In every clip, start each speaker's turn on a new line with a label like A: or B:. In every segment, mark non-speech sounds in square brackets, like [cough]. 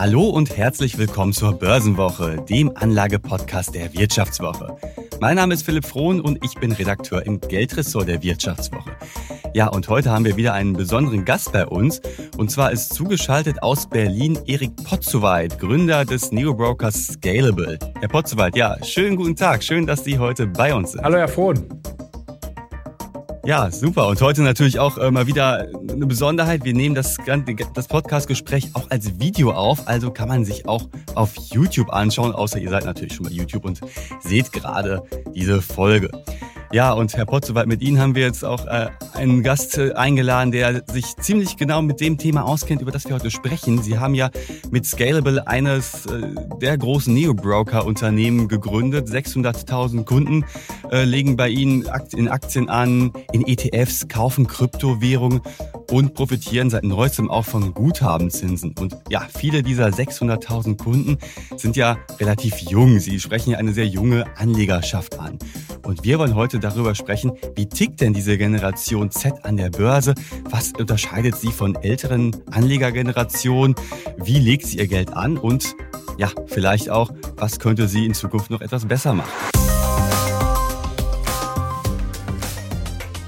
A: Hallo und herzlich willkommen zur Börsenwoche, dem Anlagepodcast der Wirtschaftswoche. Mein Name ist Philipp Frohn und ich bin Redakteur im Geldressort der Wirtschaftswoche. Ja, und heute haben wir wieder einen besonderen Gast bei uns. Und zwar ist zugeschaltet aus Berlin Erik Potzowait, Gründer des Neobrokers Scalable. Herr Potzowait, ja, schönen guten Tag. Schön, dass Sie heute bei uns sind.
B: Hallo, Herr Frohn.
A: Ja, super. Und heute natürlich auch äh, mal wieder eine Besonderheit. Wir nehmen das, das Podcast-Gespräch auch als Video auf. Also kann man sich auch auf YouTube anschauen. Außer ihr seid natürlich schon bei YouTube und seht gerade diese Folge. Ja, und Herr Potzowald, mit Ihnen haben wir jetzt auch äh, einen Gast äh, eingeladen, der sich ziemlich genau mit dem Thema auskennt, über das wir heute sprechen. Sie haben ja mit Scalable eines äh, der großen Neo-Broker-Unternehmen gegründet. 600.000 Kunden äh, legen bei Ihnen in Aktien an, in ETFs, kaufen Kryptowährungen und profitieren seit neuestem auch von Guthabenzinsen. Und ja, viele dieser 600.000 Kunden sind ja relativ jung. Sie sprechen ja eine sehr junge Anlegerschaft an. Und wir wollen heute darüber sprechen, wie tickt denn diese Generation Z an der Börse? Was unterscheidet sie von älteren Anlegergenerationen? Wie legt sie ihr Geld an? Und ja, vielleicht auch, was könnte sie in Zukunft noch etwas besser machen?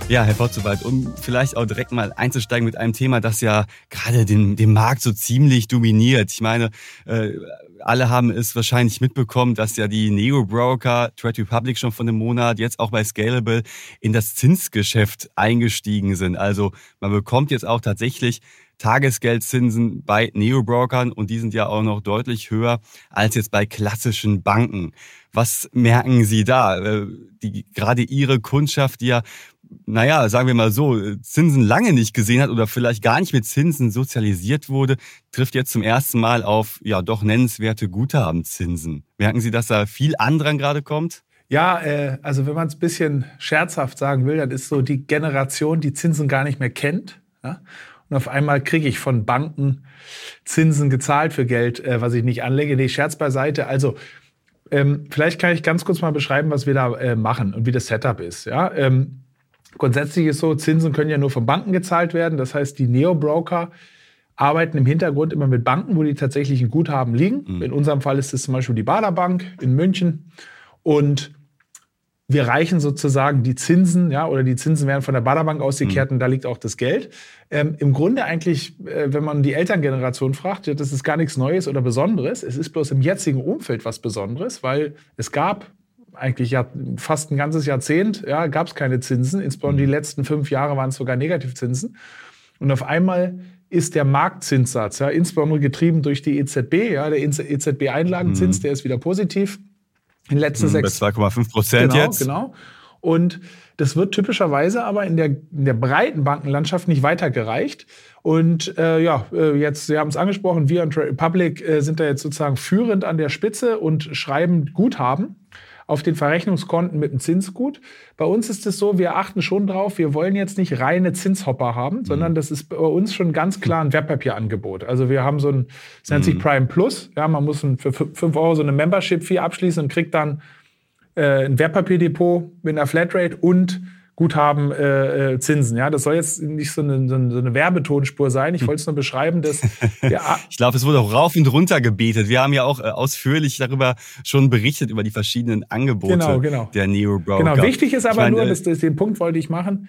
A: Ja, Herr Potzowald, um vielleicht auch direkt mal einzusteigen mit einem Thema, das ja gerade den, den Markt so ziemlich dominiert. Ich meine, äh, alle haben es wahrscheinlich mitbekommen, dass ja die Neo-Broker, Trade Republic schon von einem Monat, jetzt auch bei Scalable in das Zinsgeschäft eingestiegen sind. Also man bekommt jetzt auch tatsächlich Tagesgeldzinsen bei Neo-Brokern und die sind ja auch noch deutlich höher als jetzt bei klassischen Banken. Was merken Sie da? Äh, die, gerade Ihre Kundschaft, die ja naja, sagen wir mal so, Zinsen lange nicht gesehen hat oder vielleicht gar nicht mit Zinsen sozialisiert wurde, trifft jetzt zum ersten Mal auf ja doch nennenswerte Guthabenzinsen. Merken Sie, dass da viel Andrang gerade kommt?
B: Ja, äh, also wenn man es ein bisschen scherzhaft sagen will, dann ist so die Generation, die Zinsen gar nicht mehr kennt. Ja? Und auf einmal kriege ich von Banken Zinsen gezahlt für Geld, äh, was ich nicht anlege. Nee, Scherz beiseite. Also ähm, vielleicht kann ich ganz kurz mal beschreiben, was wir da äh, machen und wie das Setup ist. Ja? Ähm, Grundsätzlich ist so, Zinsen können ja nur von Banken gezahlt werden. Das heißt, die Neo-Broker arbeiten im Hintergrund immer mit Banken, wo die tatsächlichen Guthaben liegen. Mhm. In unserem Fall ist es zum Beispiel die Bader Bank in München. Und wir reichen sozusagen die Zinsen, ja, oder die Zinsen werden von der Baderbank ausgekehrt mhm. und da liegt auch das Geld. Ähm, Im Grunde eigentlich, äh, wenn man die Elterngeneration fragt, ja, das ist gar nichts Neues oder Besonderes. Es ist bloß im jetzigen Umfeld was Besonderes, weil es gab eigentlich ja fast ein ganzes Jahrzehnt ja, gab es keine Zinsen. Insbesondere die mhm. letzten fünf Jahre waren es sogar Negativzinsen. Und auf einmal ist der Marktzinssatz, ja, insbesondere getrieben durch die EZB, ja, der EZB-Einlagenzins, mhm. der ist wieder positiv.
A: In den letzten mhm, sechs. Bei 2,5 Prozent
B: genau,
A: jetzt.
B: Genau. Und das wird typischerweise aber in der, in der breiten Bankenlandschaft nicht weitergereicht. Und äh, ja, äh, jetzt, Sie haben es angesprochen, wir und Republic äh, sind da jetzt sozusagen führend an der Spitze und schreiben Guthaben auf den Verrechnungskonten mit dem Zinsgut. Bei uns ist es so, wir achten schon drauf, wir wollen jetzt nicht reine Zinshopper haben, mhm. sondern das ist bei uns schon ganz klar ein Wertpapierangebot. Also wir haben so ein, das nennt sich mhm. Prime Plus. Ja, man muss für 5 Euro so eine Membership-Fee abschließen und kriegt dann äh, ein Wertpapierdepot mit einer Flatrate und Guthaben äh, äh, Zinsen. Ja, das soll jetzt nicht so eine, so eine Werbetonspur sein. Ich wollte es nur beschreiben, dass [laughs]
A: ja, ich glaube, es wurde auch rauf und runter gebetet. Wir haben ja auch äh, ausführlich darüber schon berichtet über die verschiedenen Angebote genau, genau. der Neo Broker.
B: Genau. Wichtig ist aber ich meine, nur, äh, dass, dass den Punkt wollte ich machen.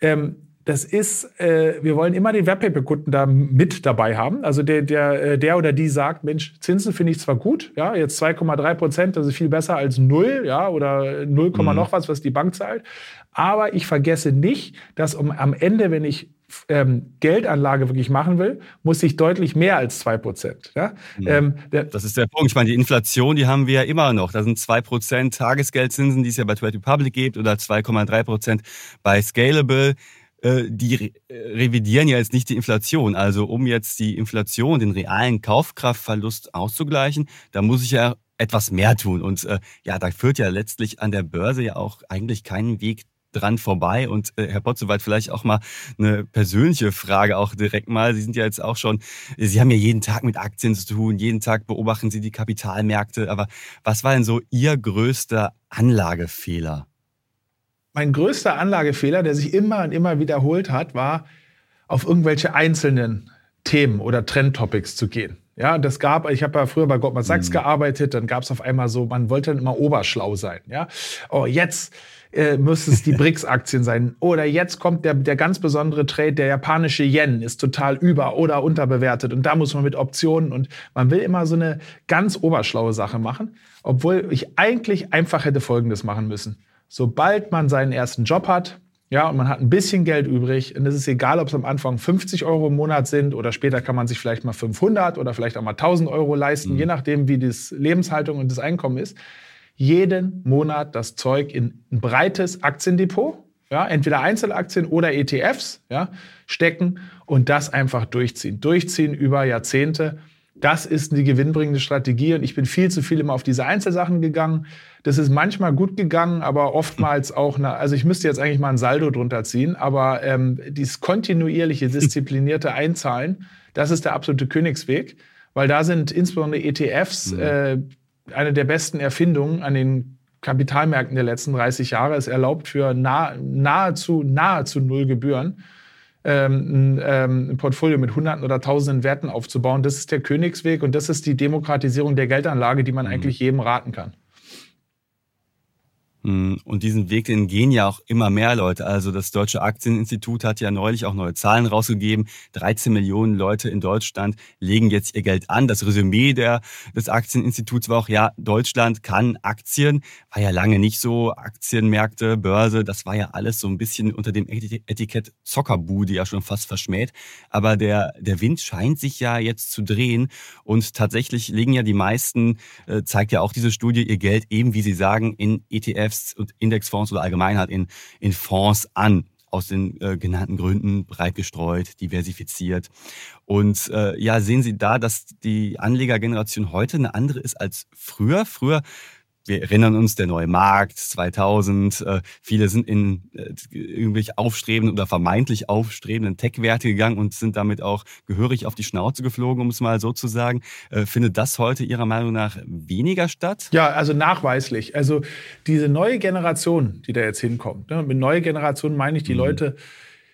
B: Ähm, das ist, äh, wir wollen immer den Webpaper-Kunden da mit dabei haben. Also der, der, äh, der oder die sagt, Mensch, Zinsen finde ich zwar gut, ja, jetzt 2,3 Prozent, das ist viel besser als null, ja, oder 0, mhm. noch was, was die Bank zahlt. Aber ich vergesse nicht, dass um, am Ende, wenn ich ähm, Geldanlage wirklich machen will, muss ich deutlich mehr als 2 Prozent. Ja?
A: Mhm. Ähm, das ist der Punkt. Ich meine, die Inflation, die haben wir ja immer noch. Da sind 2 Prozent Tagesgeldzinsen, die es ja bei Trade Republic gibt, oder 2,3 Prozent bei Scalable. Äh, die äh, revidieren ja jetzt nicht die Inflation. Also um jetzt die Inflation, den realen Kaufkraftverlust auszugleichen, da muss ich ja etwas mehr tun. Und äh, ja, da führt ja letztlich an der Börse ja auch eigentlich keinen Weg dran vorbei. Und äh, Herr Potzowald, vielleicht auch mal eine persönliche Frage auch direkt mal. Sie sind ja jetzt auch schon, Sie haben ja jeden Tag mit Aktien zu tun, jeden Tag beobachten Sie die Kapitalmärkte. Aber was war denn so Ihr größter Anlagefehler?
B: Mein größter Anlagefehler, der sich immer und immer wiederholt hat, war, auf irgendwelche einzelnen Themen oder Trendtopics zu gehen. Ja, das gab, ich habe ja früher bei Goldman Sachs mhm. gearbeitet, dann gab es auf einmal so, man wollte dann immer oberschlau sein. Ja, oh, jetzt äh, müsste es die [laughs] BRICS-Aktien sein. Oder jetzt kommt der, der ganz besondere Trade, der japanische Yen ist total über- oder unterbewertet und da muss man mit Optionen und man will immer so eine ganz oberschlaue Sache machen, obwohl ich eigentlich einfach hätte Folgendes machen müssen. Sobald man seinen ersten Job hat, ja, und man hat ein bisschen Geld übrig. Und es ist egal, ob es am Anfang 50 Euro im Monat sind oder später kann man sich vielleicht mal 500 oder vielleicht auch mal 1000 Euro leisten, mhm. je nachdem, wie das Lebenshaltung und das Einkommen ist jeden Monat das Zeug in ein breites Aktiendepot, ja, entweder Einzelaktien oder ETFs, ja, stecken und das einfach durchziehen. Durchziehen über Jahrzehnte. Das ist die gewinnbringende Strategie und ich bin viel zu viel immer auf diese Einzelsachen gegangen. Das ist manchmal gut gegangen, aber oftmals auch, na, also ich müsste jetzt eigentlich mal ein Saldo drunter ziehen, aber ähm, dieses kontinuierliche, disziplinierte Einzahlen, das ist der absolute Königsweg, weil da sind insbesondere ETFs, mhm. äh, eine der besten Erfindungen an den Kapitalmärkten der letzten 30 Jahre. Es erlaubt für nah, nahezu, nahezu null Gebühren ähm, ein, ähm, ein Portfolio mit Hunderten oder Tausenden Werten aufzubauen. Das ist der Königsweg und das ist die Demokratisierung der Geldanlage, die man mhm. eigentlich jedem raten kann.
A: Hm, und diesen Weg, den gehen ja auch immer mehr Leute. Also das Deutsche Aktieninstitut hat ja neulich auch neue Zahlen rausgegeben. 13 Millionen Leute in Deutschland legen jetzt ihr Geld an. Das Resümee der, des Aktieninstituts war auch, ja, Deutschland kann Aktien. War ja lange nicht so. Aktienmärkte, Börse, das war ja alles so ein bisschen unter dem Etikett Zockerbude ja schon fast verschmäht. Aber der, der Wind scheint sich ja jetzt zu drehen. Und tatsächlich legen ja die meisten, äh, zeigt ja auch diese Studie, ihr Geld eben, wie Sie sagen, in ETFs ETFs und Indexfonds oder allgemein halt in, in Fonds an aus den äh, genannten Gründen breit gestreut, diversifiziert. Und äh, ja, sehen Sie da, dass die Anlegergeneration heute eine andere ist als früher. Früher wir erinnern uns, der neue Markt 2000, äh, viele sind in äh, irgendwelche aufstrebenden oder vermeintlich aufstrebenden Tech-Werte gegangen und sind damit auch gehörig auf die Schnauze geflogen, um es mal so zu sagen. Äh, findet das heute Ihrer Meinung nach weniger statt?
B: Ja, also nachweislich. Also diese neue Generation, die da jetzt hinkommt, ne, mit neue Generation meine ich die mhm. Leute,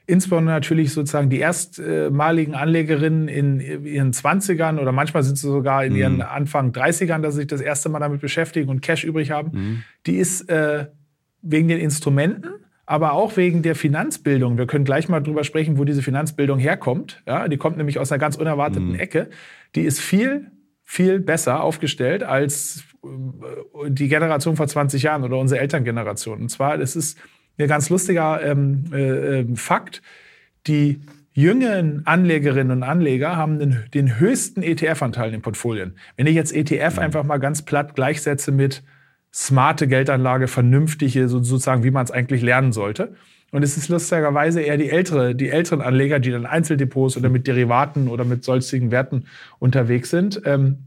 B: insbesondere natürlich sozusagen die erstmaligen Anlegerinnen in ihren 20ern oder manchmal sind sie sogar in ihren mhm. Anfang 30ern, dass sie sich das erste Mal damit beschäftigen und Cash übrig haben, mhm. die ist äh, wegen den Instrumenten, aber auch wegen der Finanzbildung. Wir können gleich mal drüber sprechen, wo diese Finanzbildung herkommt. Ja, die kommt nämlich aus einer ganz unerwarteten mhm. Ecke. Die ist viel, viel besser aufgestellt als äh, die Generation vor 20 Jahren oder unsere Elterngeneration. Und zwar, es ist ein ganz lustiger ähm, äh, ähm, Fakt. Die jüngeren Anlegerinnen und Anleger haben den, den höchsten ETF-Anteil in den Portfolien. Wenn ich jetzt ETF mhm. einfach mal ganz platt gleichsetze mit smarte Geldanlage, vernünftige, sozusagen, wie man es eigentlich lernen sollte. Und es ist lustigerweise eher die, ältere, die älteren Anleger, die dann Einzeldepots oder mit Derivaten oder mit solchen Werten unterwegs sind. Ähm,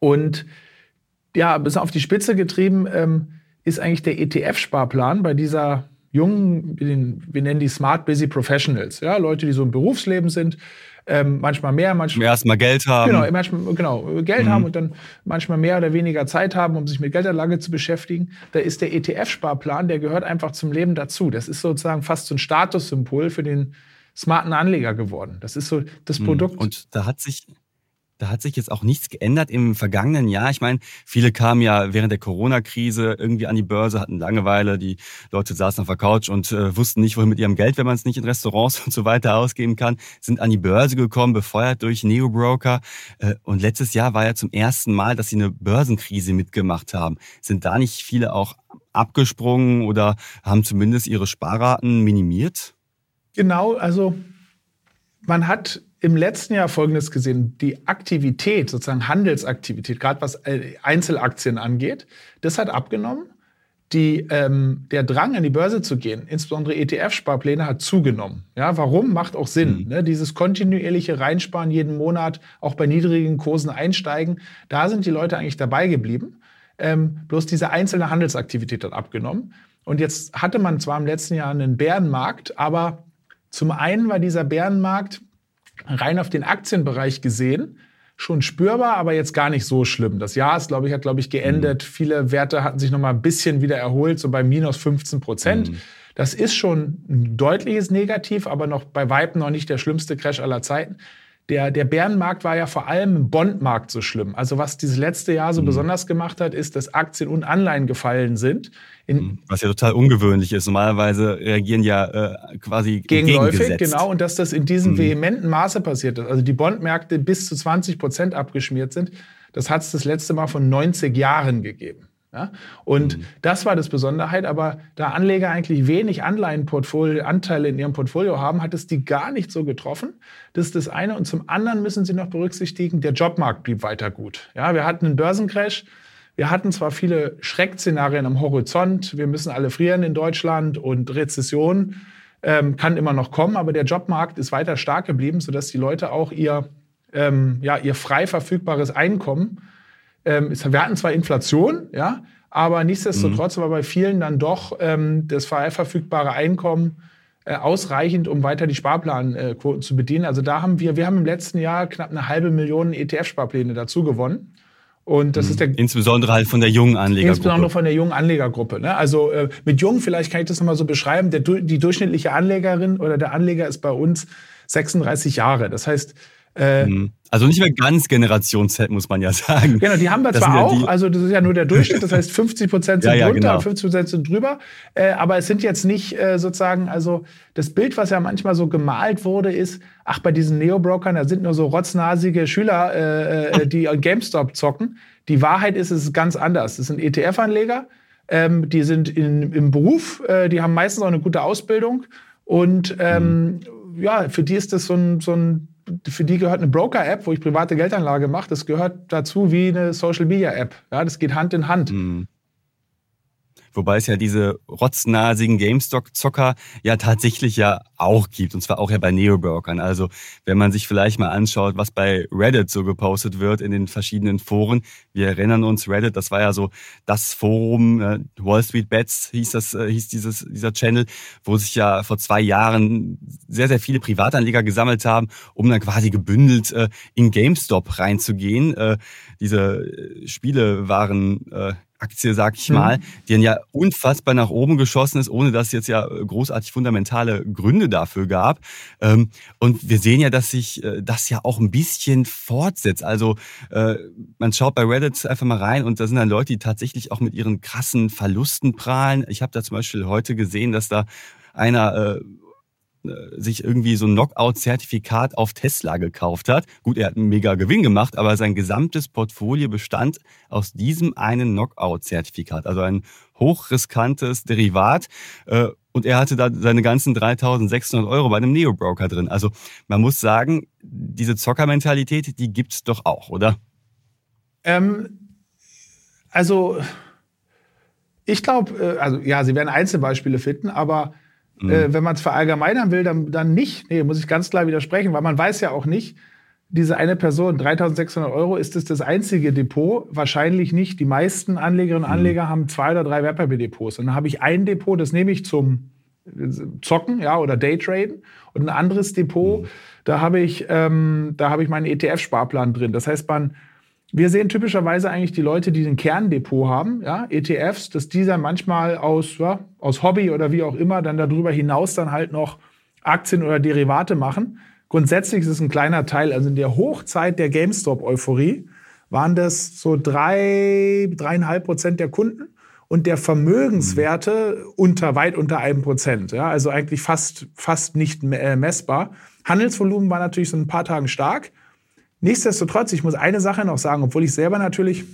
B: und ja, bis auf die Spitze getrieben ähm, ist eigentlich der ETF-Sparplan bei dieser jungen, wir nennen die Smart Busy Professionals, ja, Leute, die so im Berufsleben sind, ähm, manchmal mehr, manchmal
A: erstmal Geld haben.
B: Genau, manchmal, genau Geld mhm. haben und dann manchmal mehr oder weniger Zeit haben, um sich mit Geldanlage zu beschäftigen. Da ist der ETF-Sparplan, der gehört einfach zum Leben dazu. Das ist sozusagen fast so ein Statussymbol für den smarten Anleger geworden. Das ist so das mhm. Produkt.
A: Und da hat sich da hat sich jetzt auch nichts geändert im vergangenen Jahr. Ich meine, viele kamen ja während der Corona-Krise irgendwie an die Börse, hatten Langeweile, die Leute saßen auf der Couch und äh, wussten nicht, wohin mit ihrem Geld, wenn man es nicht in Restaurants [laughs] und so weiter ausgeben kann, sind an die Börse gekommen, befeuert durch Neo-Broker. Äh, und letztes Jahr war ja zum ersten Mal, dass sie eine Börsenkrise mitgemacht haben. Sind da nicht viele auch abgesprungen oder haben zumindest ihre Sparraten minimiert?
B: Genau, also man hat im letzten Jahr Folgendes gesehen. Die Aktivität, sozusagen Handelsaktivität, gerade was äh, Einzelaktien angeht, das hat abgenommen. Die, ähm, der Drang, an die Börse zu gehen, insbesondere ETF-Sparpläne, hat zugenommen. Ja, warum? Macht auch Sinn. Mhm. Ne? Dieses kontinuierliche Reinsparen jeden Monat, auch bei niedrigen Kursen einsteigen, da sind die Leute eigentlich dabei geblieben. Ähm, bloß diese einzelne Handelsaktivität hat abgenommen. Und jetzt hatte man zwar im letzten Jahr einen Bärenmarkt, aber zum einen war dieser Bärenmarkt rein auf den Aktienbereich gesehen schon spürbar, aber jetzt gar nicht so schlimm. Das Jahr ist, glaube ich, hat, glaube ich, geendet. Mhm. Viele Werte hatten sich noch mal ein bisschen wieder erholt, so bei minus 15 Prozent. Mhm. Das ist schon ein deutliches Negativ, aber noch bei Weitem noch nicht der schlimmste Crash aller Zeiten. Der, der Bärenmarkt war ja vor allem im Bondmarkt so schlimm. Also was dieses letzte Jahr so mhm. besonders gemacht hat, ist, dass Aktien und Anleihen gefallen sind.
A: In mhm. was ja total ungewöhnlich ist. Normalerweise reagieren ja äh, quasi
B: gegenläufig, genau. Und dass das in diesem mhm. vehementen Maße passiert ist. Also die Bondmärkte bis zu 20 Prozent abgeschmiert sind. Das hat es das letzte Mal von 90 Jahren gegeben. Ja? Und mhm. das war das Besonderheit, aber da Anleger eigentlich wenig Anleihenportfolio, Anteile in ihrem Portfolio haben, hat es die gar nicht so getroffen. Das ist das eine. Und zum anderen müssen Sie noch berücksichtigen, der Jobmarkt blieb weiter gut. Ja, wir hatten einen Börsencrash. Wir hatten zwar viele Schreckszenarien am Horizont, wir müssen alle frieren in Deutschland und Rezession ähm, kann immer noch kommen, aber der Jobmarkt ist weiter stark geblieben, sodass die Leute auch ihr, ähm, ja, ihr frei verfügbares Einkommen ähm, wir hatten zwar Inflation, ja, aber nichtsdestotrotz mhm. war bei vielen dann doch ähm, das verfügbare Einkommen äh, ausreichend, um weiter die Sparplanquoten zu bedienen. Also da haben wir, wir haben im letzten Jahr knapp eine halbe Million ETF-Sparpläne dazu gewonnen. Und das mhm. ist der
A: insbesondere halt von der jungen Anlegergruppe.
B: Insbesondere von der jungen Anlegergruppe. Ne? Also äh, mit jung, vielleicht kann ich das nochmal so beschreiben. Der, die durchschnittliche Anlegerin oder der Anleger ist bei uns 36 Jahre. Das heißt,
A: äh, mhm. also nicht mehr ganz Generation Z, muss man ja sagen.
B: Genau, die haben wir das zwar auch, ja also das ist ja nur der Durchschnitt, das heißt [laughs] 50 Prozent sind ja, ja, drunter, genau. 50 Prozent sind drüber, äh, aber es sind jetzt nicht äh, sozusagen, also das Bild, was ja manchmal so gemalt wurde, ist, ach, bei diesen Neo-Brokern, da sind nur so rotznasige Schüler, äh, äh die GameStop zocken. Die Wahrheit ist, es ist ganz anders. Das sind ETF-Anleger, ähm, die sind in, im Beruf, die haben meistens auch eine gute Ausbildung und ähm, mhm. ja, für die ist das so ein, so ein für die gehört eine Broker-App, wo ich private Geldanlage mache. Das gehört dazu wie eine Social-Media-App. Ja, das geht Hand in Hand. Mhm.
A: Wobei es ja diese rotznasigen GameStop-Zocker ja tatsächlich ja auch gibt. Und zwar auch ja bei Neobrokern. Also wenn man sich vielleicht mal anschaut, was bei Reddit so gepostet wird in den verschiedenen Foren. Wir erinnern uns, Reddit, das war ja so das Forum, äh, Wall Street Bets hieß das, äh, hieß dieses, dieser Channel, wo sich ja vor zwei Jahren sehr, sehr viele Privatanleger gesammelt haben, um dann quasi gebündelt äh, in GameStop reinzugehen. Diese Spiele waren äh, Aktie, sag ich mal, mhm. die dann ja unfassbar nach oben geschossen ist, ohne dass es jetzt ja großartig fundamentale Gründe dafür gab. Ähm, und wir sehen ja, dass sich äh, das ja auch ein bisschen fortsetzt. Also äh, man schaut bei Reddit einfach mal rein und da sind dann Leute, die tatsächlich auch mit ihren krassen Verlusten prahlen. Ich habe da zum Beispiel heute gesehen, dass da einer äh, äh, sich irgendwie so ein Knockout-Zertifikat auf Tesla gekauft hat. Gut, er hat einen mega Gewinn gemacht, aber sein gesamtes Portfolio bestand aus diesem einen Knockout-Zertifikat, also ein hochriskantes Derivat. Äh, und er hatte da seine ganzen 3600 Euro bei einem Neo-Broker drin. Also man muss sagen, diese Zockermentalität, die gibt's doch auch, oder?
B: Ähm, also ich glaube, äh, also ja, Sie werden Einzelbeispiele finden, aber Mhm. Äh, wenn man es verallgemeinern will, dann, dann nicht. Nee, muss ich ganz klar widersprechen, weil man weiß ja auch nicht, diese eine Person, 3600 Euro, ist es das, das einzige Depot? Wahrscheinlich nicht. Die meisten Anlegerinnen und mhm. Anleger mhm. haben zwei oder drei Wertpapierdepots. Und dann habe ich ein Depot, das nehme ich zum Zocken ja, oder Daytraden. Und ein anderes Depot, mhm. da habe ich, ähm, da habe ich meinen ETF-Sparplan drin. Das heißt, man wir sehen typischerweise eigentlich die Leute, die ein Kerndepot haben, ja, ETFs, dass dieser manchmal aus, ja, aus Hobby oder wie auch immer dann darüber hinaus dann halt noch Aktien oder Derivate machen. Grundsätzlich ist es ein kleiner Teil. Also in der Hochzeit der GameStop-Euphorie waren das so drei, dreieinhalb Prozent der Kunden und der Vermögenswerte unter, weit unter einem Prozent. Ja, also eigentlich fast, fast nicht äh, messbar. Handelsvolumen war natürlich so ein paar Tagen stark. Nichtsdestotrotz, ich muss eine Sache noch sagen, obwohl ich selber natürlich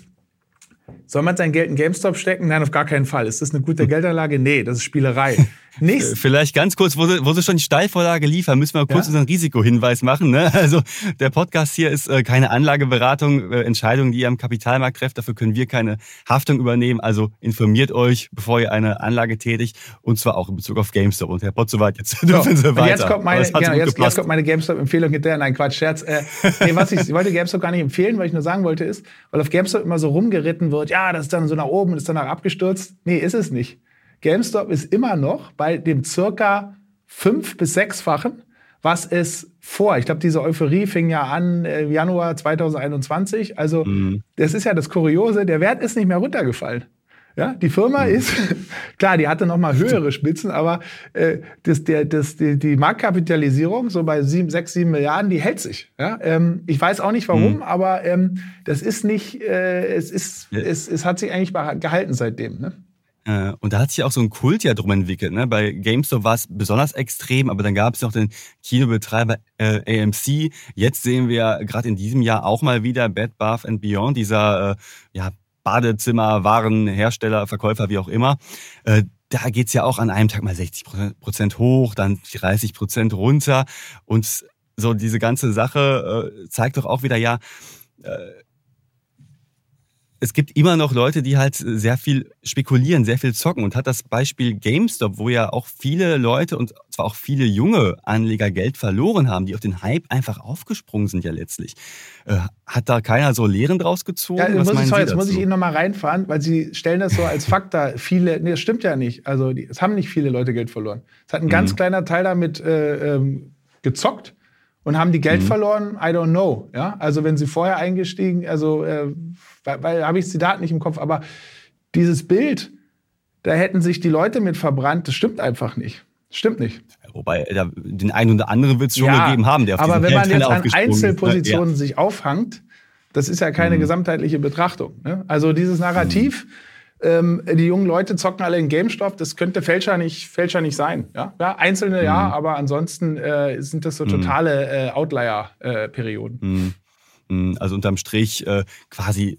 B: soll man sein Geld in GameStop stecken? Nein, auf gar keinen Fall. Ist das eine gute Geldanlage? Nee, das ist Spielerei. [laughs]
A: Nächst Vielleicht ganz kurz, wo sie, wo sie schon die Steilvorlage liefern, müssen wir kurz ja. unseren Risikohinweis machen. Ne? [laughs] Also der Podcast hier ist äh, keine Anlageberatung, äh, Entscheidungen, die ihr am Kapitalmarkt trefft. Dafür können wir keine Haftung übernehmen. Also informiert euch, bevor ihr eine Anlage tätigt. Und zwar auch in Bezug auf GameStop. Und Herr Potzowat, jetzt [laughs] dürfen Sie weiter.
B: Jetzt kommt meine, genau, jetzt, jetzt, kommt meine GameStop-Empfehlung hinterher. Nein, Quatsch, Scherz. Äh, nee, was ich, ich wollte GameStop gar nicht empfehlen, weil ich nur sagen wollte, ist, weil auf GameStop immer so rumgeritten wird, ja, das ist dann so nach oben und ist danach abgestürzt. Nee, ist es nicht. GameStop ist immer noch bei dem circa fünf- bis sechsfachen, was es vor. Ich glaube, diese Euphorie fing ja an äh, Januar 2021. Also, mhm. das ist ja das Kuriose. Der Wert ist nicht mehr runtergefallen. Ja, die Firma mhm. ist, [laughs] klar, die hatte noch mal höhere [laughs] Spitzen, aber äh, das, der, das, die, die Marktkapitalisierung so bei sieben, sechs, sieben Milliarden, die hält sich. Ja? Ähm, ich weiß auch nicht warum, mhm. aber ähm, das ist nicht, äh, es, ist, ja. es, es hat sich eigentlich gehalten seitdem. Ne?
A: Äh, und da hat sich auch so ein Kult ja drum entwickelt. Ne? Bei GameStop war es besonders extrem, aber dann gab es noch den Kinobetreiber äh, AMC. Jetzt sehen wir gerade in diesem Jahr auch mal wieder Bed Bath and Beyond, dieser äh, ja, Badezimmer, Warenhersteller, Verkäufer, wie auch immer. Äh, da geht's ja auch an einem Tag mal 60 Prozent hoch, dann 30 Prozent runter. Und so diese ganze Sache äh, zeigt doch auch wieder ja, äh, es gibt immer noch Leute, die halt sehr viel spekulieren, sehr viel zocken und hat das Beispiel GameStop, wo ja auch viele Leute und zwar auch viele junge Anleger Geld verloren haben, die auf den Hype einfach aufgesprungen sind ja letztlich. Äh, hat da keiner so Lehren draus gezogen?
B: Ja, muss ich, sorry, jetzt muss ich Ihnen nochmal reinfahren, weil Sie stellen das so als Fakt da. Viele, nee, das stimmt ja nicht. Also die, es haben nicht viele Leute Geld verloren. Es hat ein mhm. ganz kleiner Teil damit äh, ähm, gezockt und haben die Geld mhm. verloren? I don't know. Ja, also wenn sie vorher eingestiegen, also äh, weil, weil habe ich die Daten nicht im Kopf, aber dieses Bild, da hätten sich die Leute mit verbrannt, das stimmt einfach nicht. Stimmt nicht.
A: Wobei da, den einen oder anderen wird es schon ja, gegeben haben, der auf
B: Aber wenn man jetzt an Einzelpositionen ist, ja. sich aufhangt, das ist ja keine mhm. gesamtheitliche Betrachtung. Ne? Also dieses Narrativ, mhm ähm, die jungen Leute zocken alle in GameStop, das könnte Fälscher nicht, Fälscher nicht sein. Ja, ja einzelne mhm. ja, aber ansonsten äh, sind das so mhm. totale äh, Outlier-Perioden. Äh, mhm.
A: mhm. Also unterm Strich äh, quasi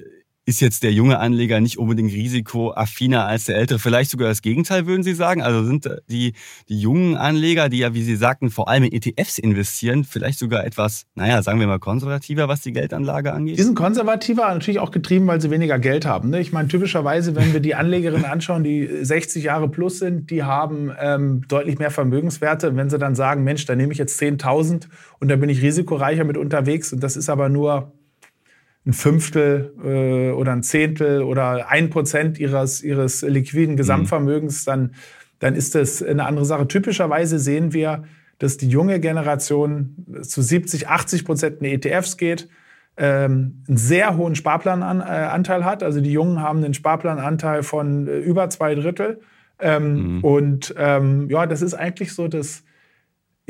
A: ist jetzt der junge Anleger nicht unbedingt risikoaffiner als der ältere. Vielleicht sogar das Gegenteil, würden Sie sagen? Also sind die, die jungen Anleger, die ja, wie Sie sagten, vor allem in ETFs investieren, vielleicht sogar etwas, naja, sagen wir mal konservativer, was die Geldanlage angeht?
B: Die sind konservativer, natürlich auch getrieben, weil sie weniger Geld haben. Ne? Ich meine, typischerweise, wenn wir die Anlegerinnen [laughs] anschauen, die 60 Jahre plus sind, die haben ähm, deutlich mehr Vermögenswerte. Wenn sie dann sagen, Mensch, da nehme ich jetzt 10.000 und da bin ich risikoreicher mit unterwegs und das ist aber nur ein Fünftel äh, oder ein Zehntel oder ein Prozent ihres, ihres liquiden Gesamtvermögens, dann, dann ist das eine andere Sache. Typischerweise sehen wir, dass die junge Generation zu 70, 80 Prozent in ETFs geht, ähm, einen sehr hohen Sparplananteil hat. Also die Jungen haben einen Sparplananteil von äh, über zwei Drittel. Ähm, mhm. Und ähm, ja, das ist eigentlich so das,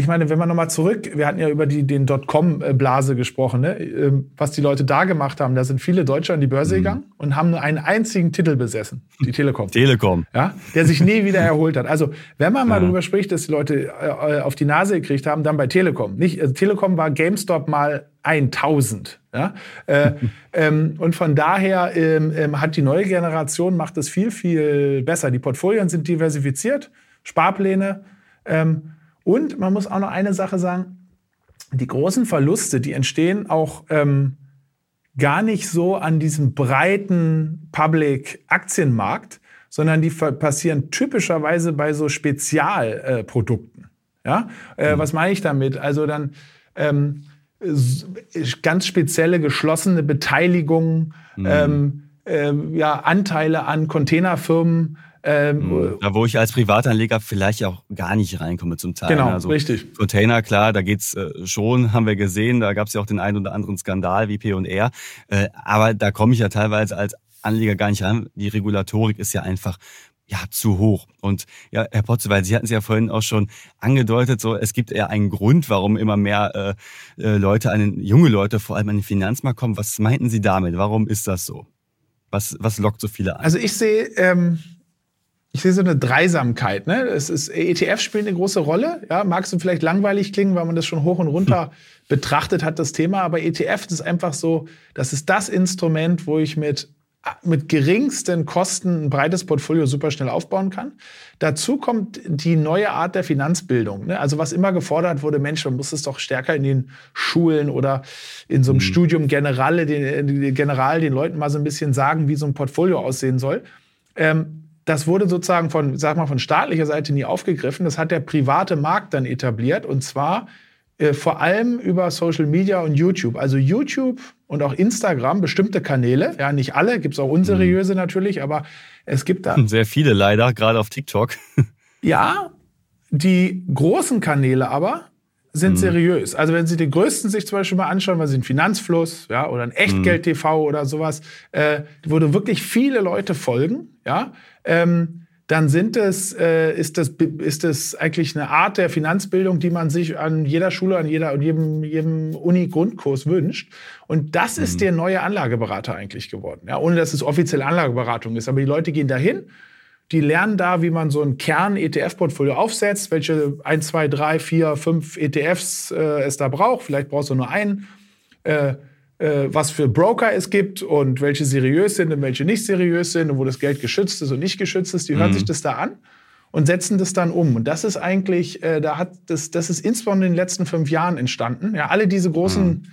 B: ich meine, wenn man nochmal zurück, wir hatten ja über die, den Dotcom-Blase gesprochen, ne? Ähm, was die Leute da gemacht haben. Da sind viele Deutsche an die Börse mhm. gegangen und haben nur einen einzigen Titel besessen, die Telekom. [laughs]
A: Telekom.
B: Ja, der sich nie wieder erholt hat. Also, wenn man mal ja. darüber spricht, dass die Leute äh, auf die Nase gekriegt haben, dann bei Telekom. Nicht, also Telekom war GameStop mal 1000. Ja? Äh, [laughs] ähm, und von daher ähm, ähm, hat die neue Generation macht es viel, viel besser. Die Portfolien sind diversifiziert, Sparpläne. Ähm, und man muss auch noch eine Sache sagen, die großen Verluste, die entstehen auch ähm, gar nicht so an diesem breiten Public-Aktienmarkt, sondern die passieren typischerweise bei so Spezialprodukten. Äh, ja? Äh, mhm. Was meine ich damit? Also dann ähm, ganz spezielle geschlossene Beteiligungen, mhm. ähm, äh, ja, Anteile an Containerfirmen,
A: ähm, hm. da, wo ich als Privatanleger vielleicht auch gar nicht reinkomme zum Teil.
B: Genau, also richtig.
A: Container, klar, da geht's äh, schon, haben wir gesehen. Da gab es ja auch den einen oder anderen Skandal wie P&R. Äh, aber da komme ich ja teilweise als Anleger gar nicht rein. Die Regulatorik ist ja einfach ja, zu hoch. Und ja, Herr Potze, Sie hatten es ja vorhin auch schon angedeutet, so es gibt ja einen Grund, warum immer mehr äh, äh, Leute, an den, junge Leute vor allem an den Finanzmarkt kommen. Was meinten Sie damit? Warum ist das so? Was, was lockt so viele an?
B: Also ich sehe ähm, ich sehe so eine Dreisamkeit. Ne? Es ist, ETF spielt eine große Rolle. Ja, mag es vielleicht langweilig klingen, weil man das schon hoch und runter hm. betrachtet hat, das Thema. Aber ETF ist einfach so, das ist das Instrument, wo ich mit mit geringsten Kosten ein breites Portfolio super schnell aufbauen kann. Dazu kommt die neue Art der Finanzbildung. Ne? Also was immer gefordert wurde, Mensch, man muss es doch stärker in den Schulen oder in so einem mhm. Studium Generale, den, General den Leuten mal so ein bisschen sagen, wie so ein Portfolio aussehen soll. Ähm, das wurde sozusagen von, sag mal, von staatlicher Seite nie aufgegriffen. Das hat der private Markt dann etabliert und zwar äh, vor allem über Social Media und YouTube. Also YouTube und auch Instagram, bestimmte Kanäle, ja, nicht alle, gibt es auch unseriöse mhm. natürlich, aber es gibt da. [laughs]
A: Sehr viele leider, gerade auf TikTok. [laughs]
B: ja, die großen Kanäle aber sind mhm. seriös. Also wenn Sie den größten sich zum Beispiel mal anschauen, weil Sie einen Finanzfluss, ja, oder ein Echtgeld-TV mhm. oder sowas, äh, wo wirklich viele Leute folgen, ja, ähm, dann sind es, äh, ist, das, ist das eigentlich eine Art der Finanzbildung, die man sich an jeder Schule, an jeder, an jedem, jedem Uni-Grundkurs wünscht. Und das mhm. ist der neue Anlageberater eigentlich geworden. Ja, ohne dass es offiziell Anlageberatung ist. Aber die Leute gehen dahin, die lernen da, wie man so ein Kern-ETF-Portfolio aufsetzt, welche 1, 2, 3, 4, 5 ETFs äh, es da braucht. Vielleicht brauchst du nur einen. Äh, äh, was für Broker es gibt und welche seriös sind und welche nicht seriös sind und wo das Geld geschützt ist und nicht geschützt ist. Die hören mhm. sich das da an und setzen das dann um. Und das ist eigentlich, äh, da hat das, das ist insbesondere in den letzten fünf Jahren entstanden. Ja, alle diese großen mhm.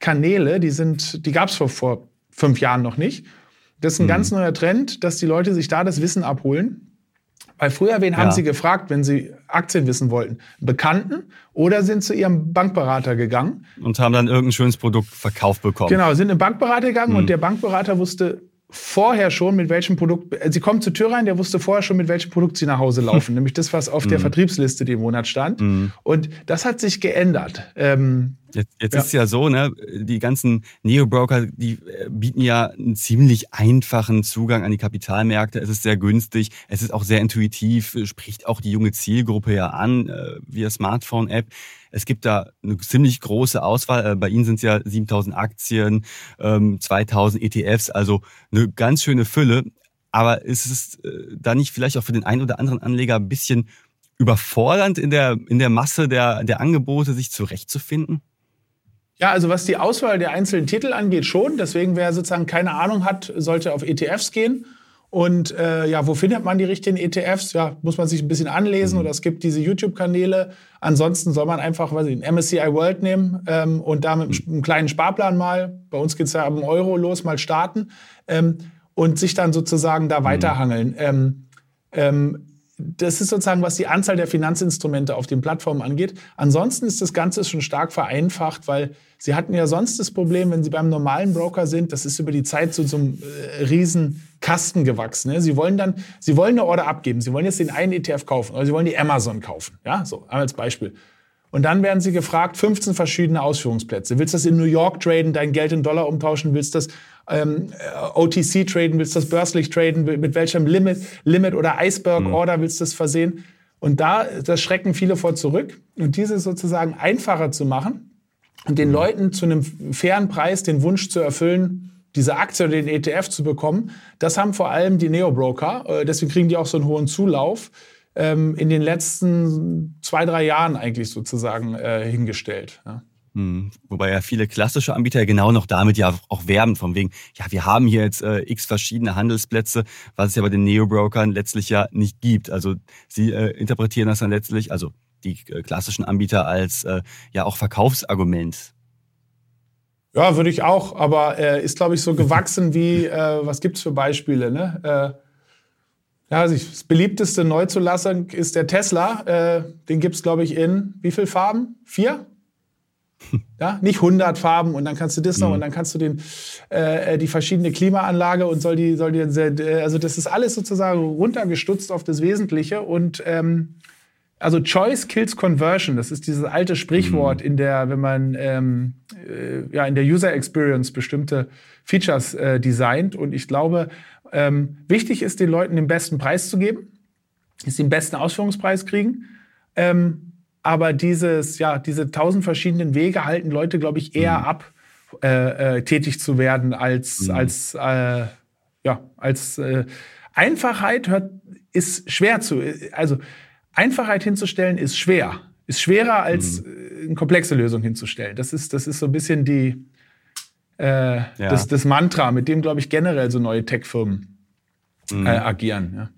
B: Kanäle, die sind, die gab es vor, vor fünf Jahren noch nicht. Das ist ein mhm. ganz neuer Trend, dass die Leute sich da das Wissen abholen weil früher, wen ja. haben Sie gefragt, wenn Sie Aktien wissen wollten? Bekannten oder sind zu Ihrem Bankberater gegangen?
A: Und haben dann irgendein schönes Produkt verkauft bekommen.
B: Genau, sind in den Bankberater gegangen mhm. und der Bankberater wusste vorher schon, mit welchem Produkt, äh, sie kommen zur Tür rein, der wusste vorher schon, mit welchem Produkt sie nach Hause laufen, [laughs] nämlich das, was auf der mhm. Vertriebsliste den Monat stand. Mm. Und das hat sich geändert.
A: Ähm, jetzt jetzt ja. ist es ja so, ne, die ganzen Neo-Broker, die äh, bieten ja einen ziemlich einfachen Zugang an die Kapitalmärkte. Es ist sehr günstig, es ist auch sehr intuitiv, spricht auch die junge Zielgruppe ja an, äh, via Smartphone-App. Es gibt da eine ziemlich große Auswahl. Äh, bei Ihnen sind es ja 7000 Aktien, 2000 ähm, ETFs, also eine ganz schöne Fülle. Aber ist es äh, da nicht vielleicht auch für den einen oder anderen Anleger ein bisschen überfordernd in der, in der Masse der, der Angebote, sich zurechtzufinden?
B: Ja, also was die Auswahl der einzelnen Titel angeht, schon. Deswegen, wer sozusagen keine Ahnung hat, sollte auf ETFs gehen. Und äh, ja, wo findet man die richtigen ETFs? Ja, muss man sich ein bisschen anlesen mhm. oder es gibt diese YouTube-Kanäle. Ansonsten soll man einfach, weiß ich, ein MSCI World nehmen ähm, und da mit einem, mhm. kleinen Sparplan mal, bei uns geht es ja am Euro los, mal starten ähm, und sich dann sozusagen da mhm. weiterhangeln. Ähm, ähm das ist sozusagen, was die Anzahl der Finanzinstrumente auf den Plattformen angeht. Ansonsten ist das Ganze schon stark vereinfacht, weil Sie hatten ja sonst das Problem, wenn Sie beim normalen Broker sind, das ist über die Zeit zu so einem äh, riesen Kasten gewachsen. Ne? Sie wollen dann, Sie wollen eine Order abgeben. Sie wollen jetzt den einen ETF kaufen oder Sie wollen die Amazon kaufen. Ja, so als Beispiel. Und dann werden Sie gefragt, 15 verschiedene Ausführungsplätze. Willst du das in New York traden, dein Geld in Dollar umtauschen? Willst du das ähm, OTC traden? Willst du das börslich traden? Mit welchem Limit, Limit oder Iceberg mhm. Order willst du das versehen? Und da, das schrecken viele vor zurück. Und diese sozusagen einfacher zu machen und den mhm. Leuten zu einem fairen Preis den Wunsch zu erfüllen, diese Aktie oder den ETF zu bekommen, das haben vor allem die Neo-Broker. Äh, deswegen kriegen die auch so einen hohen Zulauf ähm, in den letzten zwei, drei Jahren eigentlich sozusagen äh, hingestellt. Ja.
A: Hm. Wobei ja viele klassische Anbieter genau noch damit ja auch werben, von wegen, ja, wir haben hier jetzt äh, x verschiedene Handelsplätze, was es ja bei den Neo-Brokern letztlich ja nicht gibt. Also sie äh, interpretieren das dann letztlich, also die äh, klassischen Anbieter als äh, ja auch Verkaufsargument.
B: Ja, würde ich auch, aber äh, ist, glaube ich, so gewachsen wie, äh, was gibt es für Beispiele? Ne? Äh, ja, also das beliebteste Neuzulassung ist der Tesla. Äh, den gibt es, glaube ich, in wie viele Farben? Vier? [laughs] Ja, nicht 100 Farben und dann kannst du das noch mhm. und dann kannst du den, äh, die verschiedene Klimaanlage und soll die, soll die, also das ist alles sozusagen runtergestutzt auf das Wesentliche und ähm, also Choice kills Conversion. Das ist dieses alte Sprichwort mhm. in der, wenn man ähm, äh, ja in der User Experience bestimmte Features äh, designt. Und ich glaube, ähm, wichtig ist den Leuten den besten Preis zu geben, dass sie den besten Ausführungspreis kriegen. Ähm, aber dieses, ja, diese tausend verschiedenen Wege halten Leute, glaube ich, eher mhm. ab, äh, äh, tätig zu werden, als, mhm. als, äh, ja, als äh, Einfachheit hört, ist schwer zu. Also Einfachheit hinzustellen ist schwer. Ist schwerer als mhm. Äh, eine komplexe Lösung hinzustellen. Das ist, das ist so ein bisschen die, äh, ja. das, das Mantra, mit dem, glaube ich, generell so neue Tech-Firmen mhm. äh, agieren. Ja.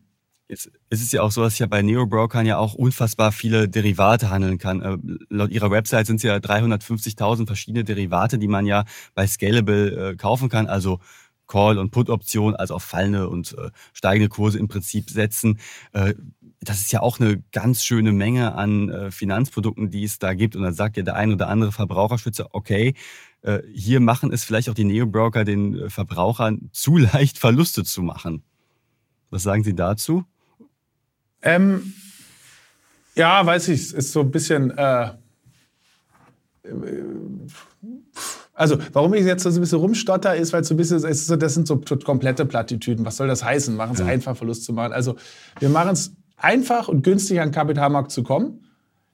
A: Jetzt ist es ja auch so, dass ich ja bei Neobrokern ja auch unfassbar viele Derivate handeln kann. Äh, laut ihrer Website sind es ja 350.000 verschiedene Derivate, die man ja bei Scalable äh, kaufen kann. Also Call- und Put-Optionen, also auf fallende und äh, steigende Kurse im Prinzip setzen. Äh, das ist ja auch eine ganz schöne Menge an äh, Finanzprodukten, die es da gibt. Und dann sagt ja der ein oder andere Verbraucherschützer, okay, äh, hier machen es vielleicht auch die Neo-Broker den äh, Verbrauchern [laughs] zu leicht, Verluste zu machen. Was sagen Sie dazu?
B: Ähm, ja, weiß ich, ist so ein bisschen, äh, also, warum ich jetzt so ein bisschen rumstotter, ist, weil so ein bisschen, so, das sind so komplette Plattitüden. Was soll das heißen? Machen es ja. einfach, Verlust zu machen. Also, wir machen es einfach und günstig an den Kapitalmarkt zu kommen.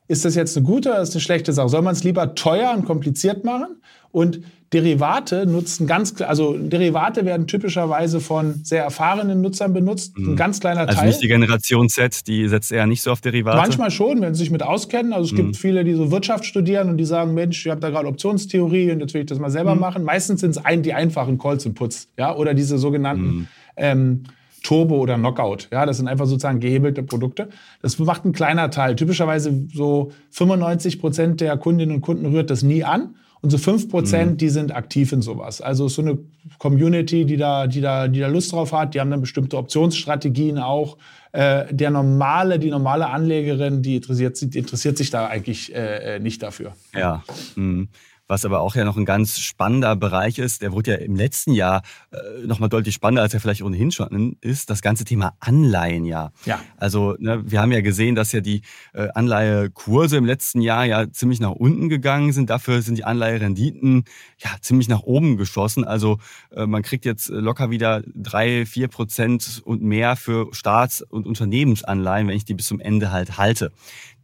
B: Ist das jetzt eine gute oder ist eine schlechte Sache? Soll man es lieber teuer und kompliziert machen? Und Derivate nutzen ganz, also Derivate werden typischerweise von sehr erfahrenen Nutzern benutzt. Ein mhm. ganz kleiner
A: also
B: Teil.
A: Also nicht die Generation Z, die setzt eher nicht so auf Derivate?
B: Manchmal schon, wenn sie sich mit auskennen. Also es mhm. gibt viele, die so Wirtschaft studieren und die sagen, Mensch, ich habe da gerade Optionstheorie und jetzt will ich das mal selber mhm. machen. Meistens sind es ein, die einfachen Calls und Puts, ja, oder diese sogenannten mhm. ähm, Turbo oder Knockout. Ja, das sind einfach sozusagen gehebelte Produkte. Das macht ein kleiner Teil. Typischerweise so 95 Prozent der Kundinnen und Kunden rührt das nie an. Und so 5 Prozent, mhm. die sind aktiv in sowas. Also so eine Community, die da, die, da, die da Lust drauf hat, die haben dann bestimmte Optionsstrategien auch. Äh, der normale, die normale Anlegerin, die interessiert, die interessiert sich da eigentlich äh, äh nicht dafür.
A: Ja. Mhm. Was aber auch ja noch ein ganz spannender Bereich ist, der wurde ja im letzten Jahr äh, nochmal deutlich spannender, als er vielleicht ohnehin schon ist, das ganze Thema Anleihen ja. Ja. Also ne, wir haben ja gesehen, dass ja die äh, Anleihekurse im letzten Jahr ja ziemlich nach unten gegangen sind. Dafür sind die Anleiherenditen ja ziemlich nach oben geschossen. Also äh, man kriegt jetzt locker wieder drei, vier Prozent und mehr für Staats- und Unternehmensanleihen, wenn ich die bis zum Ende halt halte.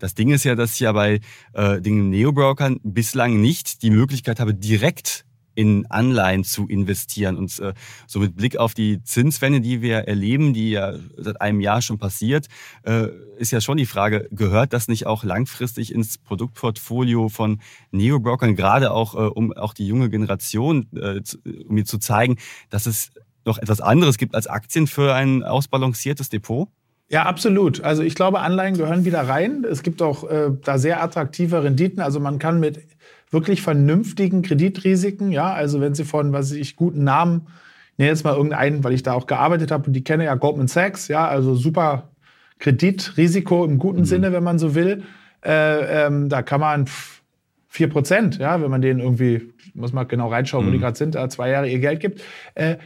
A: Das Ding ist ja, dass ich ja bei äh, den Neo-Brokern bislang nicht die Möglichkeit habe, direkt in Anleihen zu investieren. Und äh, so mit Blick auf die Zinswende, die wir erleben, die ja seit einem Jahr schon passiert, äh, ist ja schon die Frage, gehört das nicht auch langfristig ins Produktportfolio von Neo-Brokern, gerade auch, äh, um auch die junge Generation, äh, um mir zu zeigen, dass es noch etwas anderes gibt als Aktien für ein ausbalanciertes Depot?
B: Ja, absolut. Also ich glaube, Anleihen gehören wieder rein. Es gibt auch äh, da sehr attraktive Renditen. Also man kann mit wirklich vernünftigen Kreditrisiken, ja, also wenn Sie von, was ich, guten Namen, ich nenne jetzt mal irgendeinen, weil ich da auch gearbeitet habe und die kenne ja Goldman Sachs, ja, also super Kreditrisiko im guten mhm. Sinne, wenn man so will. Äh, ähm, da kann man vier Prozent, ja, wenn man denen irgendwie, muss man genau reinschauen, mhm. wo die mhm. gerade sind, zwei Jahre ihr Geld gibt. Äh,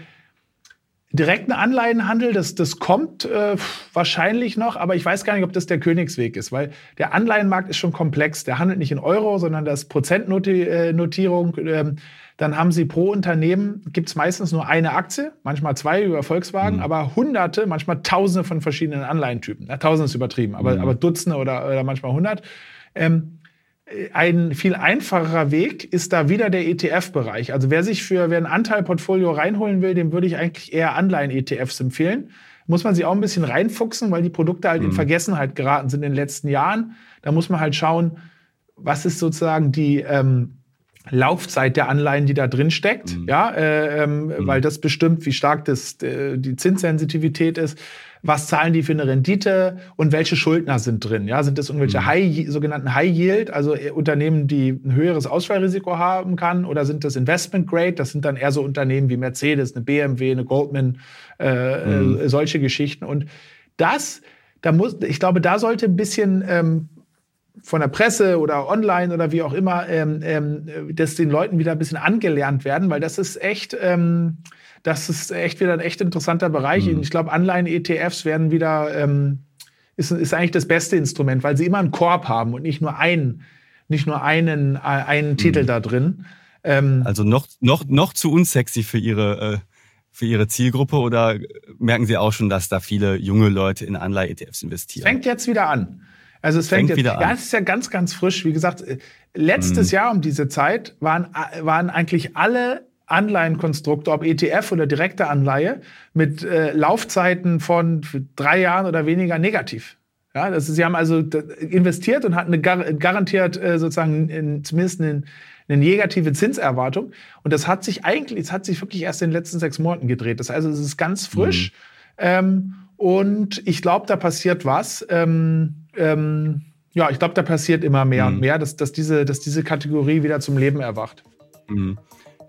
B: direkten Anleihenhandel, das, das kommt äh, wahrscheinlich noch, aber ich weiß gar nicht, ob das der Königsweg ist, weil der Anleihenmarkt ist schon komplex. Der handelt nicht in Euro, sondern das Prozentnotierung. Ähm, dann haben sie pro Unternehmen, gibt es meistens nur eine Aktie, manchmal zwei über Volkswagen, mhm. aber hunderte, manchmal tausende von verschiedenen Anleihentypen. Ja, tausende ist übertrieben, aber, mhm. aber Dutzende oder, oder manchmal hundert. Ähm, ein viel einfacherer Weg ist da wieder der ETF-Bereich. Also wer sich für wer ein Anteilportfolio reinholen will, dem würde ich eigentlich eher Anleihen-ETFs empfehlen. Muss man sich auch ein bisschen reinfuchsen, weil die Produkte halt mhm. in Vergessenheit geraten sind in den letzten Jahren. Da muss man halt schauen, was ist sozusagen die ähm, Laufzeit der Anleihen, die da drin steckt, mhm. ja, äh, ähm, mhm. weil das bestimmt, wie stark das, äh, die Zinssensitivität ist was zahlen die für eine Rendite und welche Schuldner sind drin. Ja, sind das irgendwelche mhm. High, sogenannten High Yield, also äh, Unternehmen, die ein höheres Ausfallrisiko haben kann, oder sind das Investment Grade? Das sind dann eher so Unternehmen wie Mercedes, eine BMW, eine Goldman, äh, mhm. äh, solche Geschichten. Und das, da muss, ich glaube, da sollte ein bisschen ähm, von der Presse oder online oder wie auch immer, ähm, ähm, das den Leuten wieder ein bisschen angelernt werden, weil das ist echt, ähm, das ist echt wieder ein echt interessanter Bereich. Mhm. Ich glaube, Anleihen-ETFs werden wieder, ähm, ist, ist eigentlich das beste Instrument, weil sie immer einen Korb haben und nicht nur einen, nicht nur einen, äh, einen mhm. Titel da drin.
A: Ähm, also noch, noch, noch zu unsexy für ihre, äh, für ihre Zielgruppe oder merken Sie auch schon, dass da viele junge Leute in Anleihe-ETFs investieren?
B: Fängt jetzt wieder an. Also es fängt, fängt jetzt, wieder an. Ja, es ist ja ganz, ganz frisch. Wie gesagt, äh, letztes mhm. Jahr um diese Zeit waren, äh, waren eigentlich alle Anleihenkonstrukte, ob ETF oder direkte Anleihe, mit äh, Laufzeiten von drei Jahren oder weniger negativ. Ja, das ist, sie haben also investiert und hatten eine gar garantiert äh, sozusagen in, zumindest eine, eine, negative Zinserwartung. Und das hat sich eigentlich, es hat sich wirklich erst in den letzten sechs Monaten gedreht. Das heißt, es ist ganz frisch. Mhm. Ähm, und ich glaube, da passiert was. Ähm, ähm, ja, ich glaube, da passiert immer mehr mhm. und mehr, dass, dass, diese, dass diese Kategorie wieder zum Leben erwacht.
A: Mhm.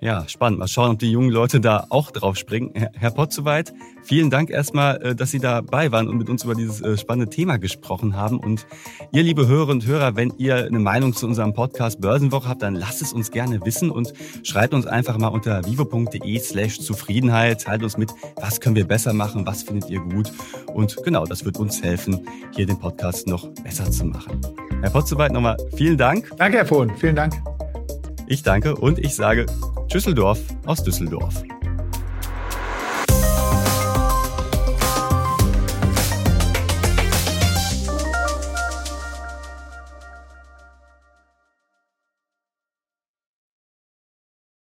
A: Ja, spannend. Mal schauen, ob die jungen Leute da auch drauf springen. Herr Potzowait, vielen Dank erstmal, äh, dass Sie dabei waren und mit uns über dieses äh, spannende Thema gesprochen haben. Und ihr, liebe Hörerinnen und Hörer, wenn ihr eine Meinung zu unserem Podcast Börsenwoche habt, dann lasst es uns gerne wissen und schreibt uns einfach mal unter vivo.de slash Zufriedenheit. Teilt uns mit, was können wir besser machen, was findet ihr gut. Und genau, das wird uns helfen, hier den Podcast noch besser zu machen. Herr Potzowait, nochmal vielen Dank.
B: Danke, Herr Fohn. Vielen Dank.
A: Ich danke und ich sage Tschüsseldorf aus Düsseldorf.